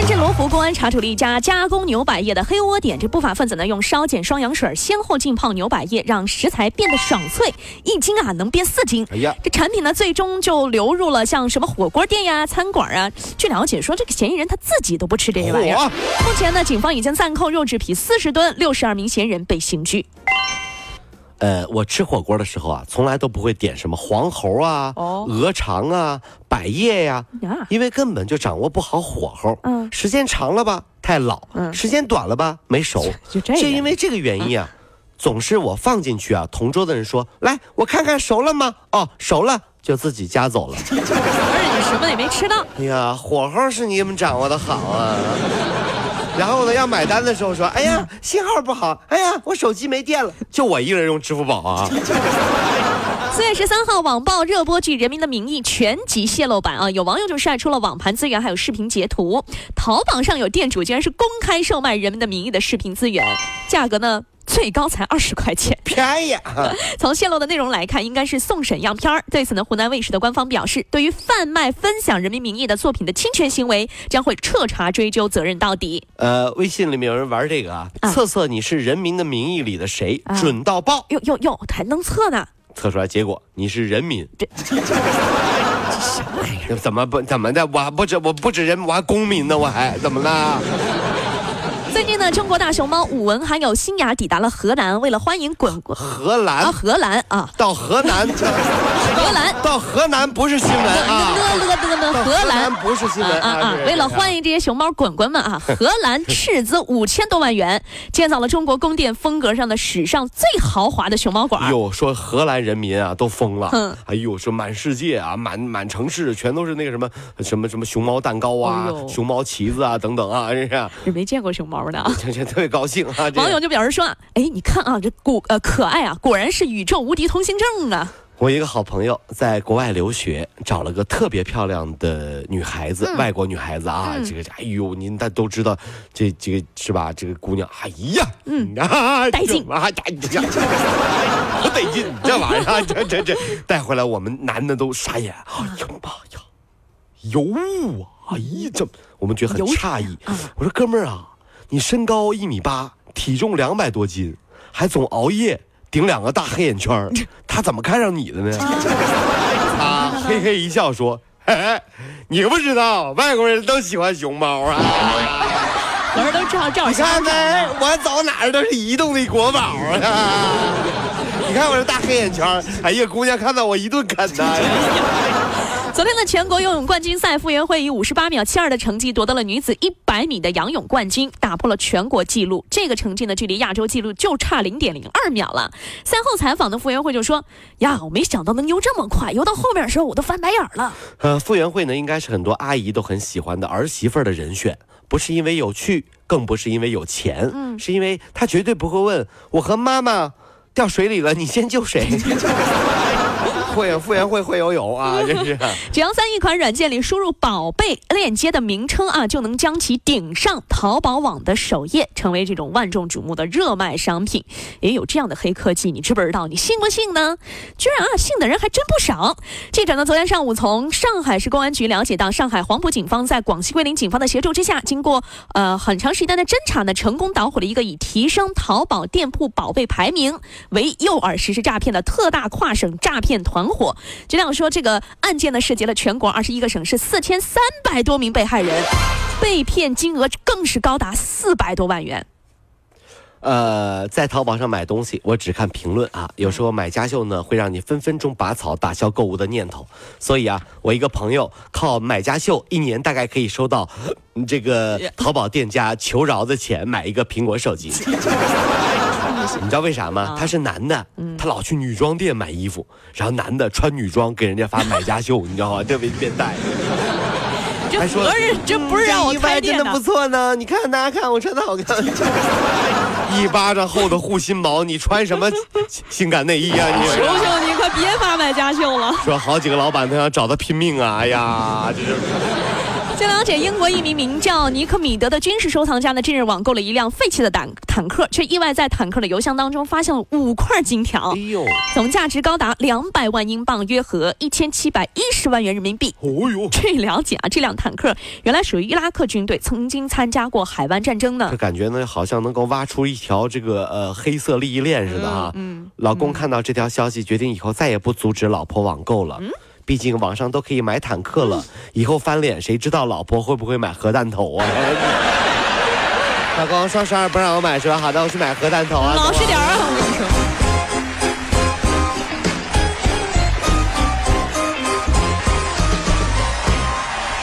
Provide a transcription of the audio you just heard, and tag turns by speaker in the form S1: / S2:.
S1: 深圳罗湖公安查处了一家加工牛百叶的黑窝点，这不法分子呢用烧碱双氧水先后浸泡牛百叶，让食材变得爽脆，一斤啊能变四斤。哎呀，这产品呢最终就流入了像什么火锅店呀、餐馆啊。据了解说，这个嫌疑人他自己都不吃这些玩意儿。目前呢，警方已经暂扣肉制品四十吨，六十二名嫌疑人被刑拘。
S2: 呃，我吃火锅的时候啊，从来都不会点什么黄喉啊、鹅肠啊、百叶呀，因为根本就掌握不好火候。嗯，时间长了吧太老，时间短了吧没熟。就这，就因为这个原因啊，总是我放进去啊，同桌的人说：“来，我看看熟了吗？”哦，熟了，就自己夹走了。而且
S1: 你什么也没吃到。
S2: 哎呀，火候是你们掌握的好啊。然后呢，要买单的时候说：“哎呀，信号不好，哎呀，我手机没电了。”就我一个人用支付宝啊。
S1: 四月十三号，网曝热播剧《人民的名义》全集泄露版啊，有网友就晒出了网盘资源，还有视频截图。淘宝上有店主竟然是公开售卖《人民的名义》的视频资源，价格呢？最高才二十块钱，
S2: 便宜。
S1: 从泄露的内容来看，应该是送审样片儿。对此呢，湖南卫视的官方表示，对于贩卖、分享《人民名义》的作品的侵权行为，将会彻查追究责任到底。
S2: 呃，微信里面有人玩这个啊，测测你是《人民的名义》里的谁，准到爆。
S1: 哟哟哟，还能测呢？
S2: 测出来结果你是人民。这什么玩意儿？怎么不怎么的？我还不止我不止人，我还公民呢，我还怎么了？
S1: 最近呢，中国大熊猫武文还有新雅抵达了荷兰，为了欢迎滚滚
S2: 荷兰啊，
S1: 荷兰啊，
S2: 到河南，
S1: 荷兰
S2: 到河南不是新闻啊，
S1: 了了的呢，
S2: 荷兰不是新闻啊啊！
S1: 为了欢迎这些熊猫滚滚们啊，荷兰斥资五千多万元建造了中国宫殿风格上的史上最豪华的熊猫馆。
S2: 哟，说荷兰人民啊都疯了，嗯，哎呦，说满世界啊，满满城市全都是那个什么什么什么熊猫蛋糕啊，熊猫旗子啊等等啊，这是
S1: 是没见过熊猫。
S2: 这这特别高兴啊！
S1: 网友就表示说：“哎，你看啊，这果呃可爱啊，果然是宇宙无敌通行证啊！”
S2: 我一个好朋友在国外留学，找了个特别漂亮的女孩子，外国女孩子啊，这个哎呦，您大都知道，这这个是吧？这个姑娘，哎呀，嗯
S1: 啊，带劲
S2: 啊，带劲，不得劲，这玩意儿，这这这带回来，我们男的都傻眼。哎呀妈呀，油啊！哎呀，这我们觉得很诧异。我说哥们儿啊。你身高一米八，体重两百多斤，还总熬夜，顶两个大黑眼圈，他怎么看上你的呢？他嘿嘿一笑说：“你不知道，外国人都喜欢熊猫啊。”
S1: 我说都照照
S2: 你看没？我走哪儿都是移动的国宝啊！你看我这大黑眼圈，哎呀，姑娘看到我一顿啃呐。
S1: 昨天的全国游泳冠军赛，傅园慧以五十八秒七二的成绩夺得了女子一百米的仰泳冠军，打破了全国纪录。这个成绩呢，距离亚洲纪录就差零点零二秒了。赛后采访的傅园慧就说：“呀，我没想到能游这么快，游到后面的时候我都翻白眼了。”
S2: 呃，傅园慧呢，应该是很多阿姨都很喜欢的儿媳妇的人选，不是因为有趣，更不是因为有钱，嗯，是因为她绝对不会问我和妈妈掉水里了，你先救谁。会傅园慧会游泳啊！真是。
S1: 九阳三一款软件里输入“宝贝”链接的名称啊，就能将其顶上淘宝网的首页，成为这种万众瞩目的热卖商品。也有这样的黑科技，你知不知道？你信不信呢？居然啊，信的人还真不少。记者呢，昨天上午从上海市公安局了解到，上海黄埔警方在广西桂林警方的协助之下，经过呃很长时间的侦查呢，成功捣毁了一个以提升淘宝店铺宝贝排名为诱饵实施诈骗的特大跨省诈骗团。很火，局长说，这个案件呢涉及了全国二十一个省市四千三百多名被害人，被骗金额更是高达四百多万元。
S2: 呃，在淘宝上买东西，我只看评论啊，有时候买家秀呢会让你分分钟拔草打消购物的念头，所以啊，我一个朋友靠买家秀一年大概可以收到这个淘宝店家求饶的钱买一个苹果手机。你知道为啥吗？他是男的，他老去女装店买衣服，然后男的穿女装给人家发买家秀，你知道吗？特别变态。
S1: 还说这不是让我开
S2: 店真的不错呢。你看大家看我穿的好看。
S3: 一巴掌厚的护心毛，你穿什么性感内衣啊？你
S1: 求求你，快别发买家秀了。
S3: 说好几个老板都想找他拼命啊！哎呀，这是。
S1: 据了解，英国一名名叫尼克米德的军事收藏家呢，近日网购了一辆废弃的坦坦克，却意外在坦克的油箱当中发现了五块金条，哎呦，总价值高达两百万英镑，约合一千七百一十万元人民币。哦呦，据了解啊，这辆坦克原来属于伊拉克军队，曾经参加过海湾战争呢。
S3: 这感觉呢，好像能够挖出一条这个呃黑色利益链似的哈。嗯，老公看到这条消息，决定以后再也不阻止老婆网购了。嗯。毕竟网上都可以买坦克了，以后翻脸谁知道老婆会不会买核弹头啊？老公，双十二不让我买是吧？好的，我去买核弹头啊！
S1: 老实点啊！